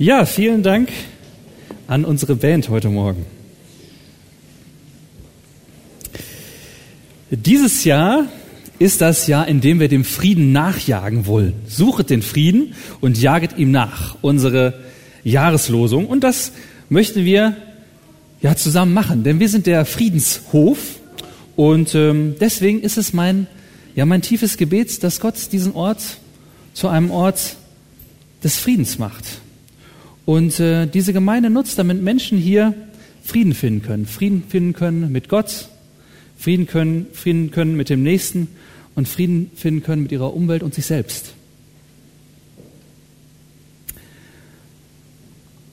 Ja, vielen Dank an unsere Band heute Morgen. Dieses Jahr ist das Jahr, in dem wir dem Frieden nachjagen wollen. Suchet den Frieden und jaget ihm nach. Unsere Jahreslosung. Und das möchten wir ja zusammen machen, denn wir sind der Friedenshof und ähm, deswegen ist es mein ja mein tiefes Gebet, dass Gott diesen Ort zu einem Ort des Friedens macht und äh, diese Gemeinde nutzt, damit Menschen hier Frieden finden können. Frieden finden können mit Gott, Frieden können, Frieden können mit dem Nächsten und Frieden finden können mit ihrer Umwelt und sich selbst.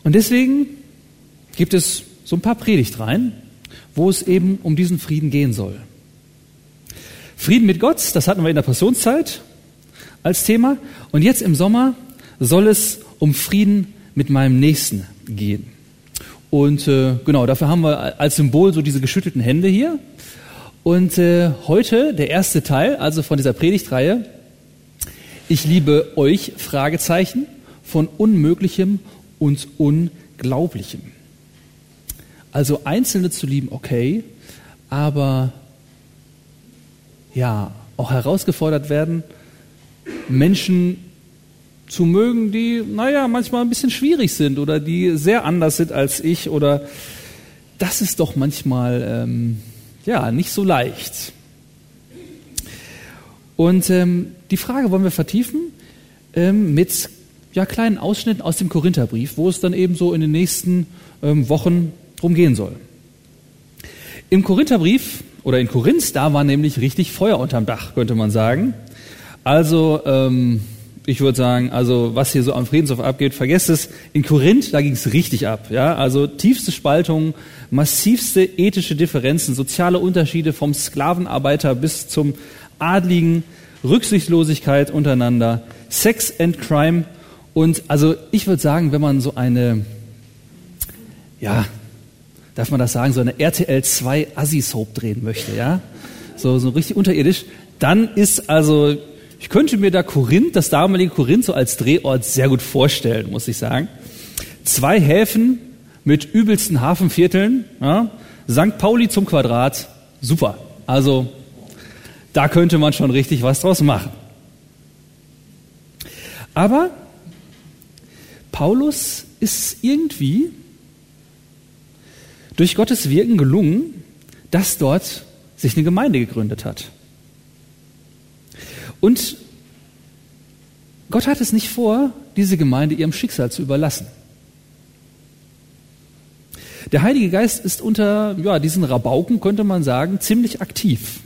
Und deswegen gibt es so ein paar Predigtreihen, wo es eben um diesen Frieden gehen soll. Frieden mit Gott, das hatten wir in der Passionszeit als Thema. Und jetzt im Sommer soll es um Frieden mit meinem Nächsten gehen. Und äh, genau, dafür haben wir als Symbol so diese geschüttelten Hände hier. Und äh, heute der erste Teil, also von dieser Predigtreihe, ich liebe euch, Fragezeichen, von Unmöglichem und Unglaublichem. Also Einzelne zu lieben, okay, aber ja, auch herausgefordert werden, Menschen zu mögen, die, naja, manchmal ein bisschen schwierig sind oder die sehr anders sind als ich oder das ist doch manchmal, ähm, ja, nicht so leicht. Und ähm, die Frage wollen wir vertiefen ähm, mit ja, kleinen Ausschnitten aus dem Korintherbrief, wo es dann eben so in den nächsten ähm, Wochen drum gehen soll. Im Korintherbrief oder in Korinth, da war nämlich richtig Feuer unterm Dach, könnte man sagen. Also ähm, ich würde sagen, also was hier so am Friedenshof abgeht, vergesst es. In Korinth, da ging es richtig ab. Ja? Also tiefste Spaltungen, massivste ethische Differenzen, soziale Unterschiede vom Sklavenarbeiter bis zum Adligen, Rücksichtslosigkeit untereinander, Sex and Crime. Und also ich würde sagen, wenn man so eine, ja, darf man das sagen, so eine RTL 2 Assi-Soap drehen möchte, ja, so, so richtig unterirdisch, dann ist also ich könnte mir da Korinth, das damalige Korinth, so als Drehort sehr gut vorstellen, muss ich sagen. Zwei Häfen mit übelsten Hafenvierteln, ja, St. Pauli zum Quadrat, super. Also da könnte man schon richtig was draus machen. Aber Paulus ist irgendwie durch Gottes Wirken gelungen, dass dort sich eine Gemeinde gegründet hat. Und Gott hat es nicht vor, diese Gemeinde ihrem Schicksal zu überlassen. Der Heilige Geist ist unter ja, diesen Rabauken, könnte man sagen, ziemlich aktiv.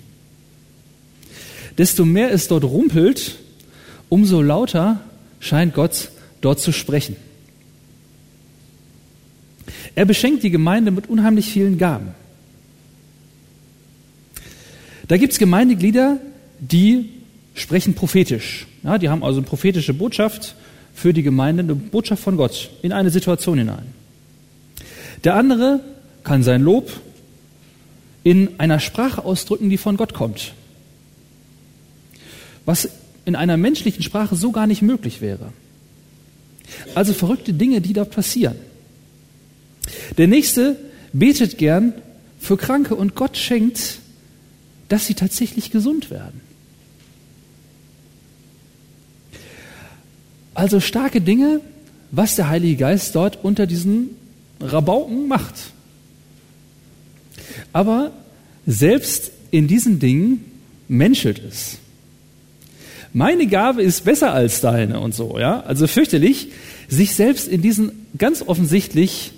Desto mehr es dort rumpelt, umso lauter scheint Gott dort zu sprechen. Er beschenkt die Gemeinde mit unheimlich vielen Gaben. Da gibt es Gemeindeglieder, die sprechen prophetisch. Ja, die haben also eine prophetische Botschaft für die Gemeinde, eine Botschaft von Gott in eine Situation hinein. Der andere kann sein Lob in einer Sprache ausdrücken, die von Gott kommt. Was in einer menschlichen Sprache so gar nicht möglich wäre. Also verrückte Dinge, die dort passieren. Der nächste betet gern für Kranke und Gott schenkt, dass sie tatsächlich gesund werden. Also starke Dinge, was der Heilige Geist dort unter diesen Rabauken macht. Aber selbst in diesen Dingen menschelt es. Meine Gabe ist besser als deine und so, ja. Also fürchterlich, sich selbst in diesen ganz offensichtlich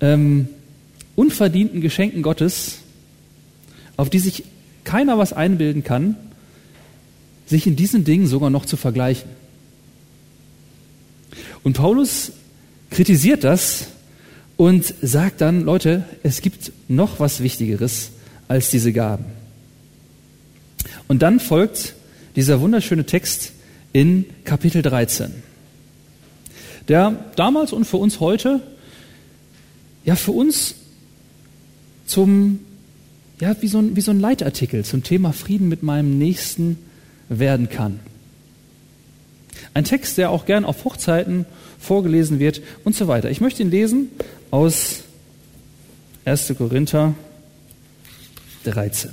ähm, unverdienten Geschenken Gottes, auf die sich keiner was einbilden kann, sich in diesen Dingen sogar noch zu vergleichen. Und Paulus kritisiert das und sagt dann, Leute, es gibt noch was Wichtigeres als diese Gaben. Und dann folgt dieser wunderschöne Text in Kapitel 13, der damals und für uns heute, ja, für uns zum, ja, wie so ein, wie so ein Leitartikel zum Thema Frieden mit meinem Nächsten werden kann. Ein Text, der auch gern auf Hochzeiten vorgelesen wird und so weiter. Ich möchte ihn lesen aus 1. Korinther 13.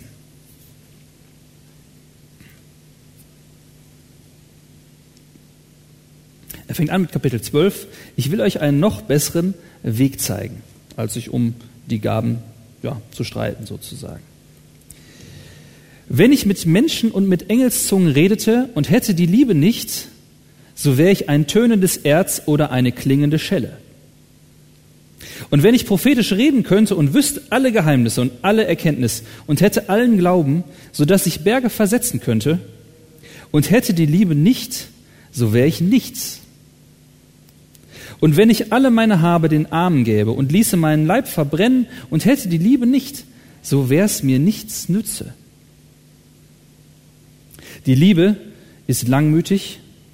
Er fängt an mit Kapitel 12. Ich will euch einen noch besseren Weg zeigen, als sich um die Gaben ja, zu streiten sozusagen. Wenn ich mit Menschen und mit Engelszungen redete und hätte die Liebe nicht, so wäre ich ein tönendes Erz oder eine klingende Schelle. Und wenn ich prophetisch reden könnte und wüsste alle Geheimnisse und alle Erkenntnis und hätte allen Glauben, so dass ich Berge versetzen könnte und hätte die Liebe nicht, so wäre ich nichts. Und wenn ich alle meine Habe den Armen gäbe und ließe meinen Leib verbrennen und hätte die Liebe nicht, so wäre es mir nichts nütze. Die Liebe ist langmütig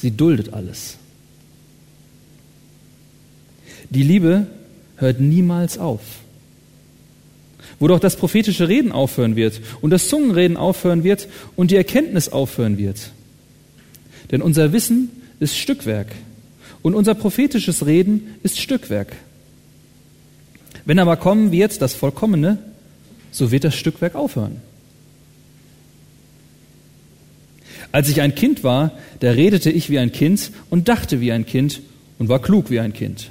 sie duldet alles. Die Liebe hört niemals auf. Wo doch das prophetische Reden aufhören wird und das Zungenreden aufhören wird und die Erkenntnis aufhören wird. Denn unser Wissen ist Stückwerk und unser prophetisches Reden ist Stückwerk. Wenn aber kommen wird das Vollkommene, so wird das Stückwerk aufhören. Als ich ein Kind war, da redete ich wie ein Kind und dachte wie ein Kind und war klug wie ein Kind.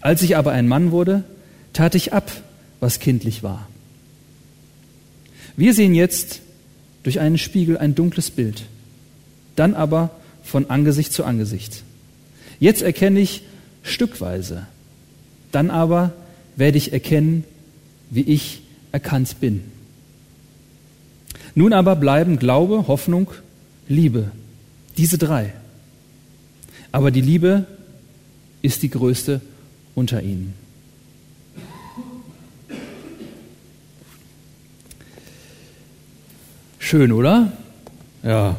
Als ich aber ein Mann wurde, tat ich ab, was kindlich war. Wir sehen jetzt durch einen Spiegel ein dunkles Bild, dann aber von Angesicht zu Angesicht. Jetzt erkenne ich stückweise, dann aber werde ich erkennen, wie ich erkannt bin. Nun aber bleiben Glaube, Hoffnung, Liebe, diese drei. Aber die Liebe ist die größte unter ihnen. Schön, oder? Ja.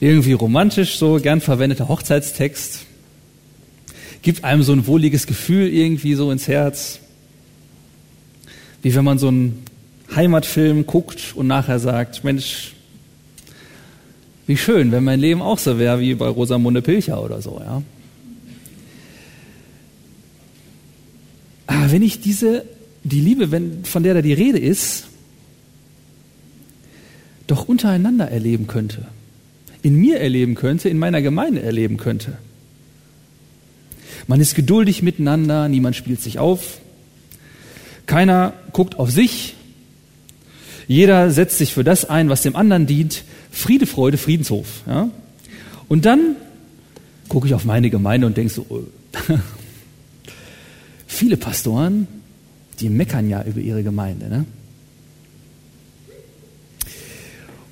Irgendwie romantisch, so gern verwendeter Hochzeitstext. Gibt einem so ein wohliges Gefühl irgendwie so ins Herz. Wie wenn man so einen Heimatfilm guckt und nachher sagt, Mensch, wie schön, wenn mein Leben auch so wäre wie bei Rosamunde Pilcher oder so, ja. Aber wenn ich diese, die Liebe, wenn, von der da die Rede ist, doch untereinander erleben könnte, in mir erleben könnte, in meiner Gemeinde erleben könnte. Man ist geduldig miteinander, niemand spielt sich auf, keiner guckt auf sich, jeder setzt sich für das ein, was dem anderen dient. Friede, Freude, Friedenshof. Ja? Und dann gucke ich auf meine Gemeinde und denke so, oh, Viele Pastoren, die meckern ja über ihre Gemeinde. Ne?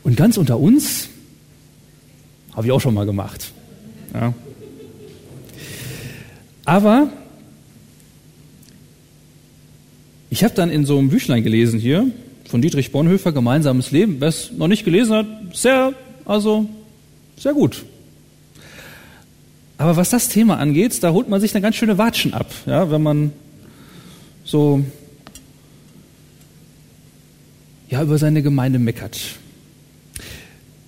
Und ganz unter uns, habe ich auch schon mal gemacht. Ja. Aber ich habe dann in so einem Büchlein gelesen hier von Dietrich Bonhoeffer, Gemeinsames Leben. Wer es noch nicht gelesen hat, sehr, also sehr gut. Aber was das Thema angeht, da holt man sich eine ganz schöne Watschen ab, ja, wenn man so ja, über seine Gemeinde meckert.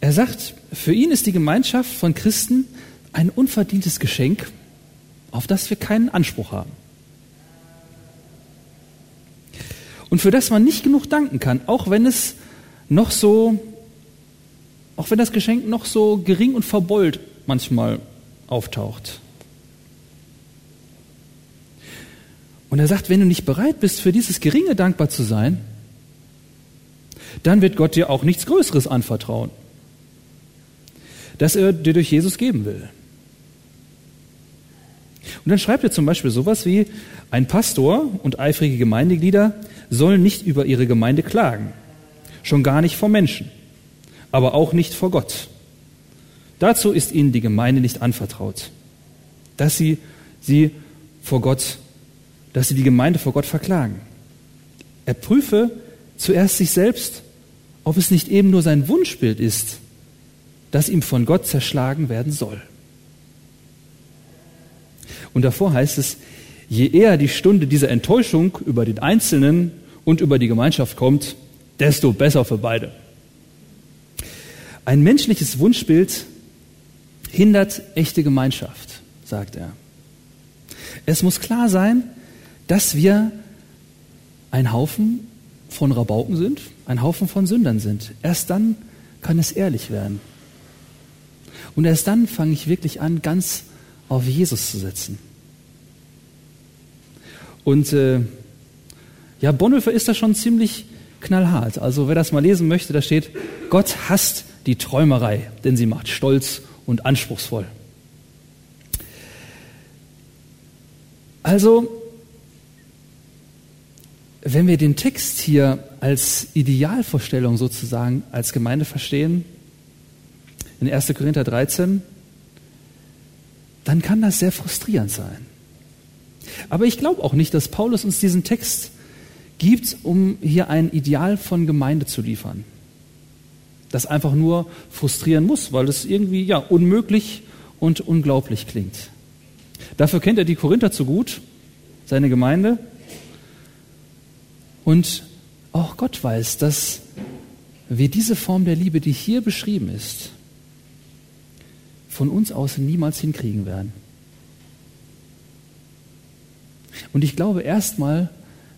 Er sagt, für ihn ist die Gemeinschaft von Christen ein unverdientes Geschenk, auf das wir keinen Anspruch haben. Und für das man nicht genug danken kann, auch wenn es noch so, auch wenn das Geschenk noch so gering und verbeult manchmal auftaucht. Und er sagt, wenn du nicht bereit bist, für dieses Geringe dankbar zu sein, dann wird Gott dir auch nichts Größeres anvertrauen, das er dir durch Jesus geben will. Und dann schreibt er zum Beispiel sowas wie, ein Pastor und eifrige Gemeindeglieder sollen nicht über ihre Gemeinde klagen, schon gar nicht vor Menschen, aber auch nicht vor Gott. Dazu ist ihnen die Gemeinde nicht anvertraut, dass sie sie vor Gott, dass sie die Gemeinde vor Gott verklagen. Er prüfe zuerst sich selbst, ob es nicht eben nur sein Wunschbild ist, das ihm von Gott zerschlagen werden soll. Und davor heißt es, je eher die Stunde dieser Enttäuschung über den Einzelnen und über die Gemeinschaft kommt, desto besser für beide. Ein menschliches Wunschbild hindert echte Gemeinschaft, sagt er. Es muss klar sein, dass wir ein Haufen von Rabauken sind, ein Haufen von Sündern sind. Erst dann kann es ehrlich werden. Und erst dann fange ich wirklich an, ganz auf Jesus zu setzen. Und äh, ja, Bonhoeffer ist da schon ziemlich knallhart. Also wer das mal lesen möchte, da steht, Gott hasst die Träumerei, denn sie macht stolz und anspruchsvoll. Also, wenn wir den Text hier als Idealvorstellung sozusagen als Gemeinde verstehen, in 1. Korinther 13, dann kann das sehr frustrierend sein. Aber ich glaube auch nicht, dass Paulus uns diesen Text gibt, um hier ein Ideal von Gemeinde zu liefern. Das einfach nur frustrieren muss, weil es irgendwie ja unmöglich und unglaublich klingt. Dafür kennt er die Korinther zu gut, seine Gemeinde. Und auch Gott weiß, dass wir diese Form der Liebe, die hier beschrieben ist, von uns aus niemals hinkriegen werden. Und ich glaube, erstmal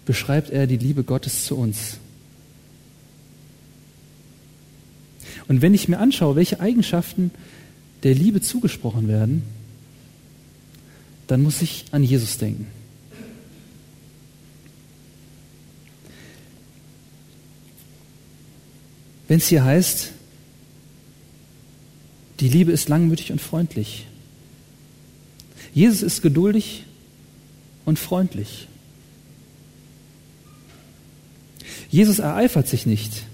beschreibt er die Liebe Gottes zu uns. Und wenn ich mir anschaue, welche Eigenschaften der Liebe zugesprochen werden, dann muss ich an Jesus denken. Wenn es hier heißt, die Liebe ist langmütig und freundlich. Jesus ist geduldig und freundlich. Jesus ereifert sich nicht.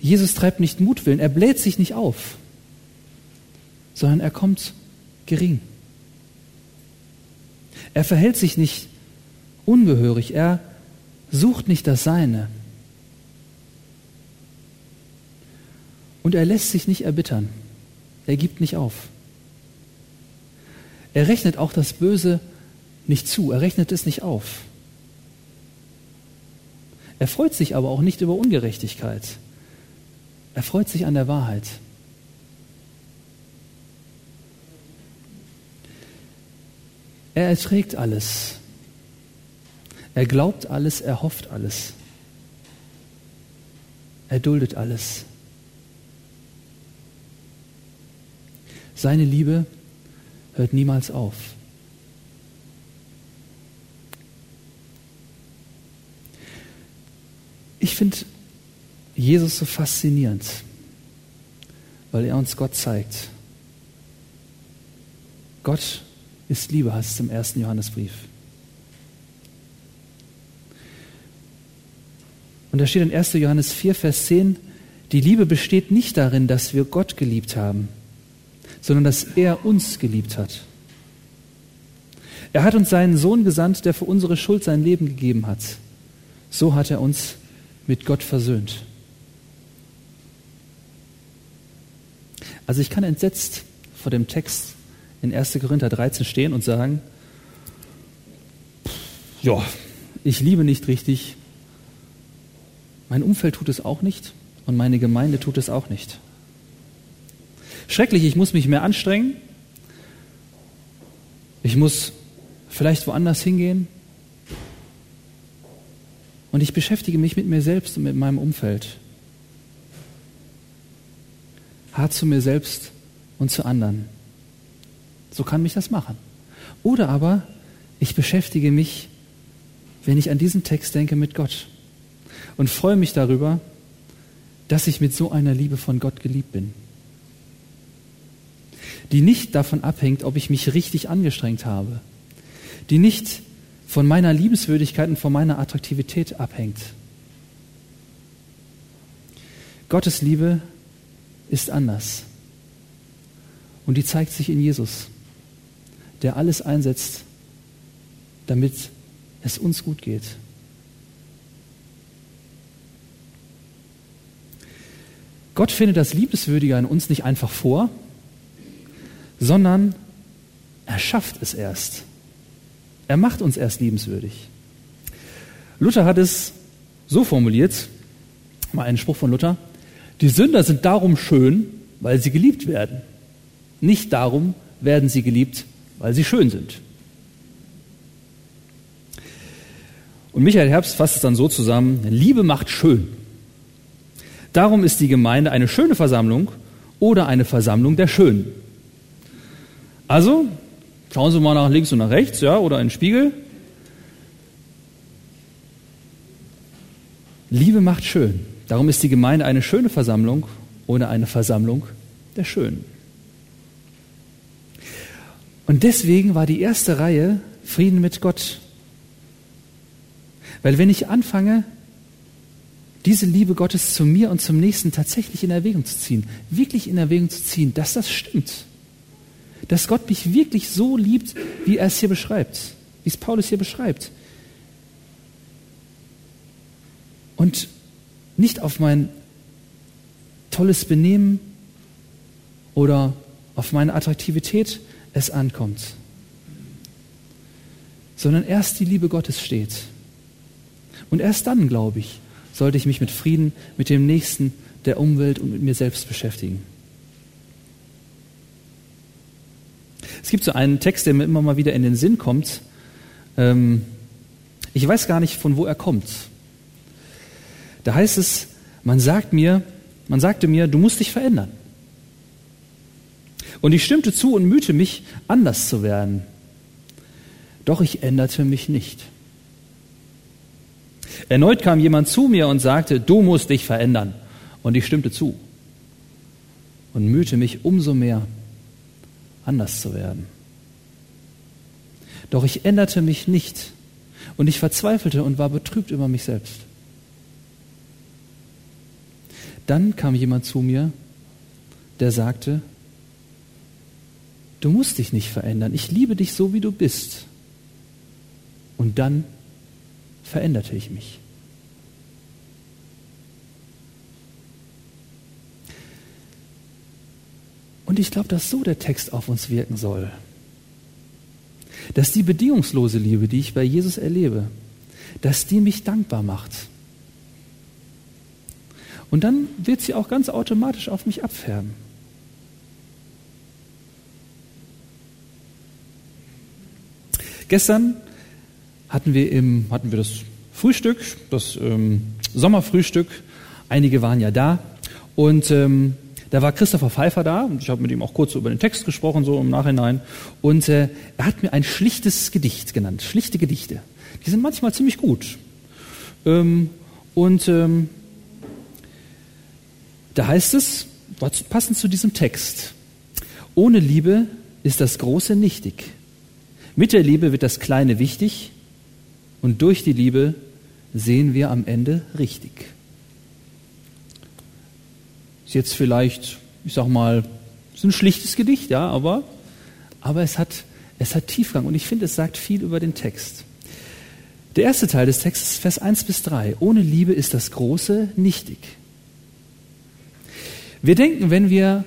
Jesus treibt nicht Mutwillen, er bläht sich nicht auf, sondern er kommt gering. Er verhält sich nicht ungehörig, er sucht nicht das Seine. Und er lässt sich nicht erbittern, er gibt nicht auf. Er rechnet auch das Böse nicht zu, er rechnet es nicht auf. Er freut sich aber auch nicht über Ungerechtigkeit. Er freut sich an der Wahrheit. Er erträgt alles. Er glaubt alles, er hofft alles. Er duldet alles. Seine Liebe hört niemals auf. Ich finde Jesus so faszinierend, weil er uns Gott zeigt. Gott ist Liebe, heißt es im ersten Johannesbrief. Und da steht in 1. Johannes 4, Vers 10, die Liebe besteht nicht darin, dass wir Gott geliebt haben, sondern dass er uns geliebt hat. Er hat uns seinen Sohn gesandt, der für unsere Schuld sein Leben gegeben hat. So hat er uns mit Gott versöhnt. Also ich kann entsetzt vor dem Text in 1. Korinther 13 stehen und sagen, ja, ich liebe nicht richtig, mein Umfeld tut es auch nicht und meine Gemeinde tut es auch nicht. Schrecklich, ich muss mich mehr anstrengen, ich muss vielleicht woanders hingehen. Und ich beschäftige mich mit mir selbst und mit meinem Umfeld. Hart zu mir selbst und zu anderen. So kann mich das machen. Oder aber ich beschäftige mich, wenn ich an diesen Text denke, mit Gott. Und freue mich darüber, dass ich mit so einer Liebe von Gott geliebt bin, die nicht davon abhängt, ob ich mich richtig angestrengt habe, die nicht von meiner Liebenswürdigkeit und von meiner Attraktivität abhängt. Gottes Liebe ist anders. Und die zeigt sich in Jesus, der alles einsetzt, damit es uns gut geht. Gott findet das Liebeswürdige an uns nicht einfach vor, sondern er schafft es erst. Er macht uns erst liebenswürdig. Luther hat es so formuliert, mal einen Spruch von Luther, die Sünder sind darum schön, weil sie geliebt werden. Nicht darum werden sie geliebt, weil sie schön sind. Und Michael Herbst fasst es dann so zusammen, Liebe macht schön. Darum ist die Gemeinde eine schöne Versammlung oder eine Versammlung der Schönen. Also, schauen Sie mal nach links und nach rechts, ja, oder in den Spiegel. Liebe macht schön. Darum ist die Gemeinde eine schöne Versammlung oder eine Versammlung der Schönen. Und deswegen war die erste Reihe Frieden mit Gott. Weil wenn ich anfange, diese Liebe Gottes zu mir und zum Nächsten tatsächlich in Erwägung zu ziehen, wirklich in Erwägung zu ziehen, dass das stimmt, dass Gott mich wirklich so liebt, wie er es hier beschreibt, wie es Paulus hier beschreibt. Und nicht auf mein tolles Benehmen oder auf meine Attraktivität es ankommt, sondern erst die Liebe Gottes steht. Und erst dann, glaube ich, sollte ich mich mit Frieden, mit dem Nächsten, der Umwelt und mit mir selbst beschäftigen. Es gibt so einen Text, der mir immer mal wieder in den Sinn kommt. Ähm, ich weiß gar nicht, von wo er kommt. Da heißt es, man sagt mir, man sagte mir, du musst dich verändern. Und ich stimmte zu und mühte mich, anders zu werden. Doch ich änderte mich nicht. Erneut kam jemand zu mir und sagte, du musst dich verändern. Und ich stimmte zu und mühte mich umso mehr, anders zu werden. Doch ich änderte mich nicht und ich verzweifelte und war betrübt über mich selbst. Dann kam jemand zu mir, der sagte, Du musst dich nicht verändern. Ich liebe dich so, wie du bist. Und dann veränderte ich mich. Und ich glaube, dass so der Text auf uns wirken soll. Dass die bedingungslose Liebe, die ich bei Jesus erlebe, dass die mich dankbar macht. Und dann wird sie auch ganz automatisch auf mich abfärben. Gestern hatten wir, im, hatten wir das Frühstück, das ähm, Sommerfrühstück. Einige waren ja da. Und ähm, da war Christopher Pfeiffer da und ich habe mit ihm auch kurz über den Text gesprochen, so im Nachhinein. Und äh, er hat mir ein schlichtes Gedicht genannt, schlichte Gedichte. Die sind manchmal ziemlich gut. Ähm, und ähm, da heißt es, passend zu diesem Text, ohne Liebe ist das Große nichtig. Mit der Liebe wird das Kleine wichtig und durch die Liebe sehen wir am Ende richtig. Ist jetzt vielleicht, ich sag mal, ist ein schlichtes Gedicht, ja, aber, aber es hat, es hat Tiefgang und ich finde, es sagt viel über den Text. Der erste Teil des Textes, Vers 1 bis 3. Ohne Liebe ist das Große nichtig. Wir denken, wenn wir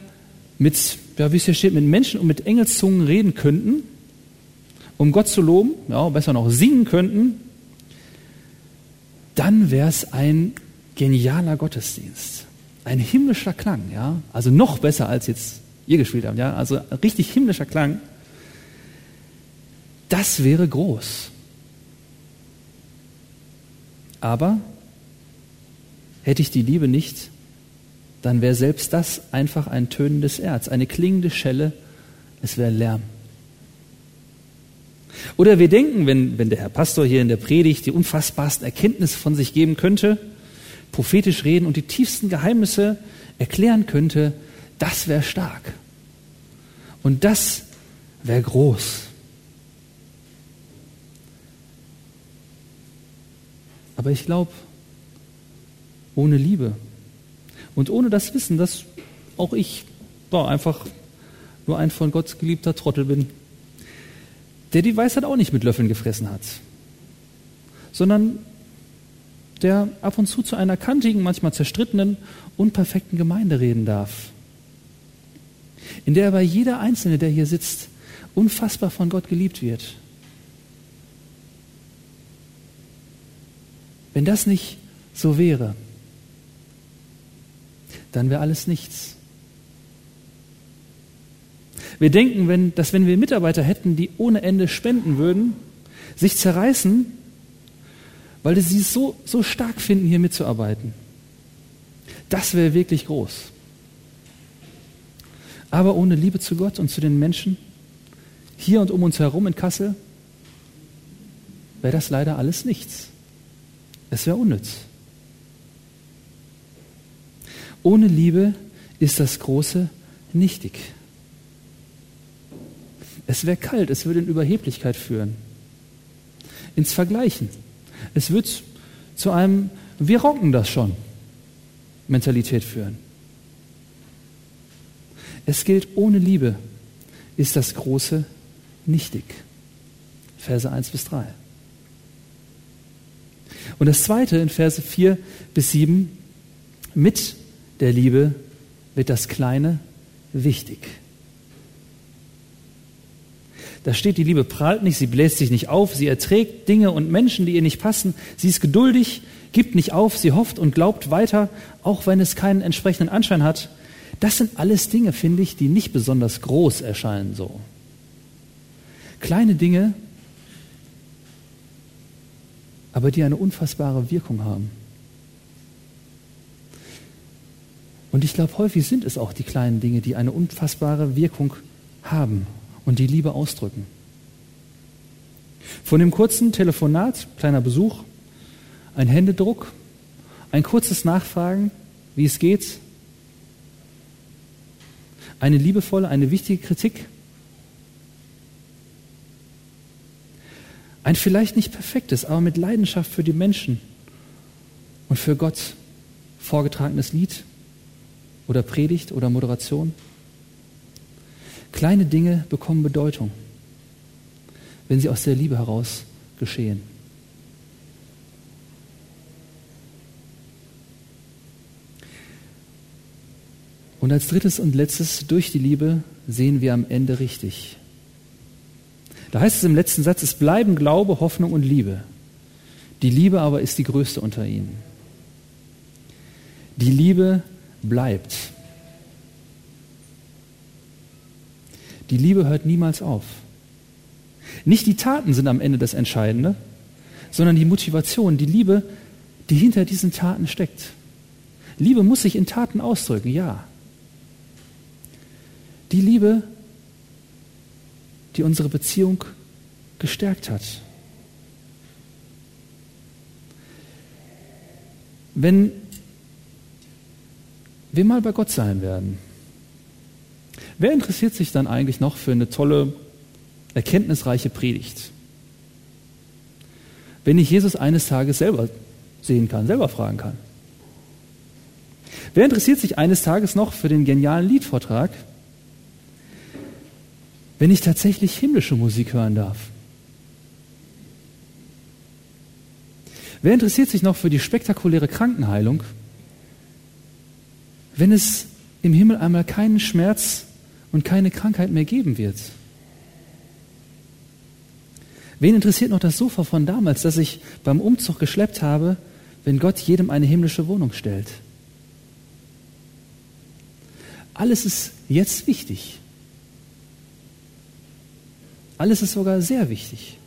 mit, ja, wie es hier steht, mit Menschen und mit Engelszungen reden könnten, um Gott zu loben, ja, besser noch singen könnten, dann wäre es ein genialer Gottesdienst. Ein himmlischer Klang, ja. Also noch besser als jetzt ihr gespielt habt, ja. Also richtig himmlischer Klang. Das wäre groß. Aber hätte ich die Liebe nicht, dann wäre selbst das einfach ein tönendes Erz, eine klingende Schelle, es wäre Lärm. Oder wir denken, wenn, wenn der Herr Pastor hier in der Predigt die unfassbarsten Erkenntnisse von sich geben könnte, prophetisch reden und die tiefsten Geheimnisse erklären könnte, das wäre stark. Und das wäre groß. Aber ich glaube, ohne Liebe, Und ohne das Wissen, dass auch ich boah, einfach nur ein von Gott geliebter Trottel bin, der die Weisheit auch nicht mit Löffeln gefressen hat, sondern der ab und zu zu einer kantigen, manchmal zerstrittenen, unperfekten Gemeinde reden darf, in der aber jeder Einzelne, der hier sitzt, unfassbar von Gott geliebt wird. Wenn das nicht so wäre, dann wäre alles nichts. Wir denken, wenn, dass wenn wir Mitarbeiter hätten, die ohne Ende spenden würden, sich zerreißen, weil sie es so, so stark finden, hier mitzuarbeiten. Das wäre wirklich groß. Aber ohne Liebe zu Gott und zu den Menschen, hier und um uns herum in Kassel, wäre das leider alles nichts. Es wäre unnütz. Ohne Liebe ist das Große nichtig. Es wäre kalt, es würde in Überheblichkeit führen, ins Vergleichen. Es wird zu einem Wir rocken das schon Mentalität führen. Es gilt, ohne Liebe ist das Große nichtig. Verse 1 bis 3. Und das zweite in Verse 4 bis 7, mit der Liebe wird das Kleine wichtig. Da steht, die Liebe prahlt nicht, sie bläst sich nicht auf, sie erträgt Dinge und Menschen, die ihr nicht passen, sie ist geduldig, gibt nicht auf, sie hofft und glaubt weiter, auch wenn es keinen entsprechenden Anschein hat. Das sind alles Dinge, finde ich, die nicht besonders groß erscheinen so. Kleine Dinge, aber die eine unfassbare Wirkung haben. Und ich glaube, häufig sind es auch die kleinen Dinge, die eine unfassbare Wirkung haben und die Liebe ausdrücken. Von dem kurzen Telefonat, kleiner Besuch, ein Händedruck, ein kurzes Nachfragen, wie es geht, eine liebevolle, eine wichtige Kritik, ein vielleicht nicht perfektes, aber mit Leidenschaft für die Menschen und für Gott vorgetragenes Lied oder Predigt oder Moderation. Kleine Dinge bekommen Bedeutung, wenn sie aus der Liebe heraus geschehen. Und als drittes und letztes, durch die Liebe sehen wir am Ende richtig. Da heißt es im letzten Satz, es bleiben Glaube, Hoffnung und Liebe. Die Liebe aber ist die größte unter ihnen. Die Liebe bleibt. Die Liebe hört niemals auf. Nicht die Taten sind am Ende das Entscheidende, sondern die Motivation, die Liebe, die hinter diesen Taten steckt. Liebe muss sich in Taten ausdrücken, ja. Die Liebe, die unsere Beziehung gestärkt hat. Wenn wir mal bei Gott sein werden, wer interessiert sich dann eigentlich noch für eine tolle, erkenntnisreiche Predigt? Wenn ich Jesus eines Tages selber sehen kann, selber fragen kann. Wer interessiert sich eines Tages noch für den genialen Liedvortrag, wenn ich tatsächlich himmlische Musik hören darf? Wer interessiert sich noch für die spektakuläre Krankenheilung, wenn es im Himmel einmal keinen Schmerz und keine Krankheit mehr geben wird? Wen interessiert noch das Sofa von damals, das ich beim Umzug geschleppt habe, wenn Gott jedem eine himmlische Wohnung stellt? Alles ist jetzt wichtig. Alles ist sogar sehr wichtig.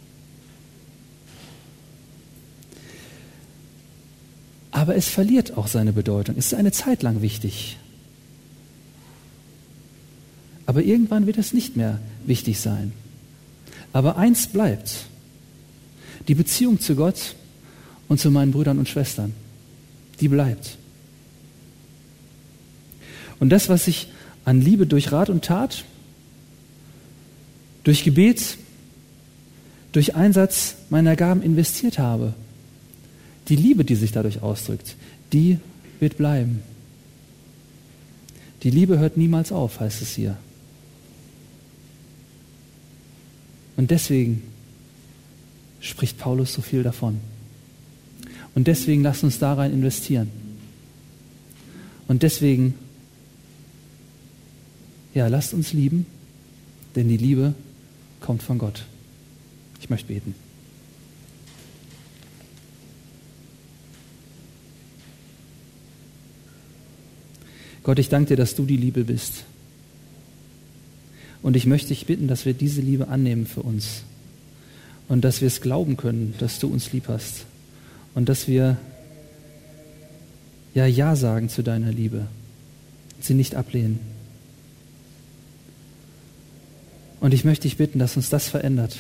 Aber es verliert auch seine Bedeutung. Es ist eine Zeit lang wichtig. Aber irgendwann wird es nicht mehr wichtig sein. Aber eins bleibt. Die Beziehung zu Gott und zu meinen Brüdern und Schwestern. Die bleibt. Und das, was ich an Liebe durch Rat und Tat durch Gebet, durch Einsatz meiner Gaben investiert habe. Die Liebe, die sich dadurch ausdrückt, die wird bleiben. Die Liebe hört niemals auf, heißt es hier. Und deswegen spricht Paulus so viel davon. Und deswegen lasst uns da rein investieren. Und deswegen, ja, lasst uns lieben, denn die Liebe kommt von Gott. Ich möchte beten. Gott, ich danke dir, dass du die Liebe bist. Und ich möchte dich bitten, dass wir diese Liebe annehmen für uns. Und dass wir es glauben können, dass du uns lieb hast. Und dass wir ja Ja sagen zu deiner Liebe. Sie nicht ablehnen. Und ich möchte dich bitten, dass uns das verändert.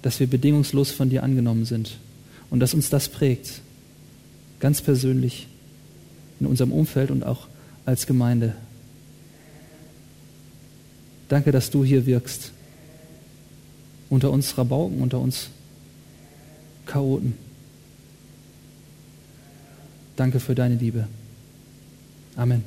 Dass wir bedingungslos von dir angenommen sind. Und dass uns das prägt. Ganz persönlich in unserem Umfeld und auch als Gemeinde. Danke, dass du hier wirkst. Unter uns Rabauken, unter uns Chaoten. Danke für deine Liebe. Amen.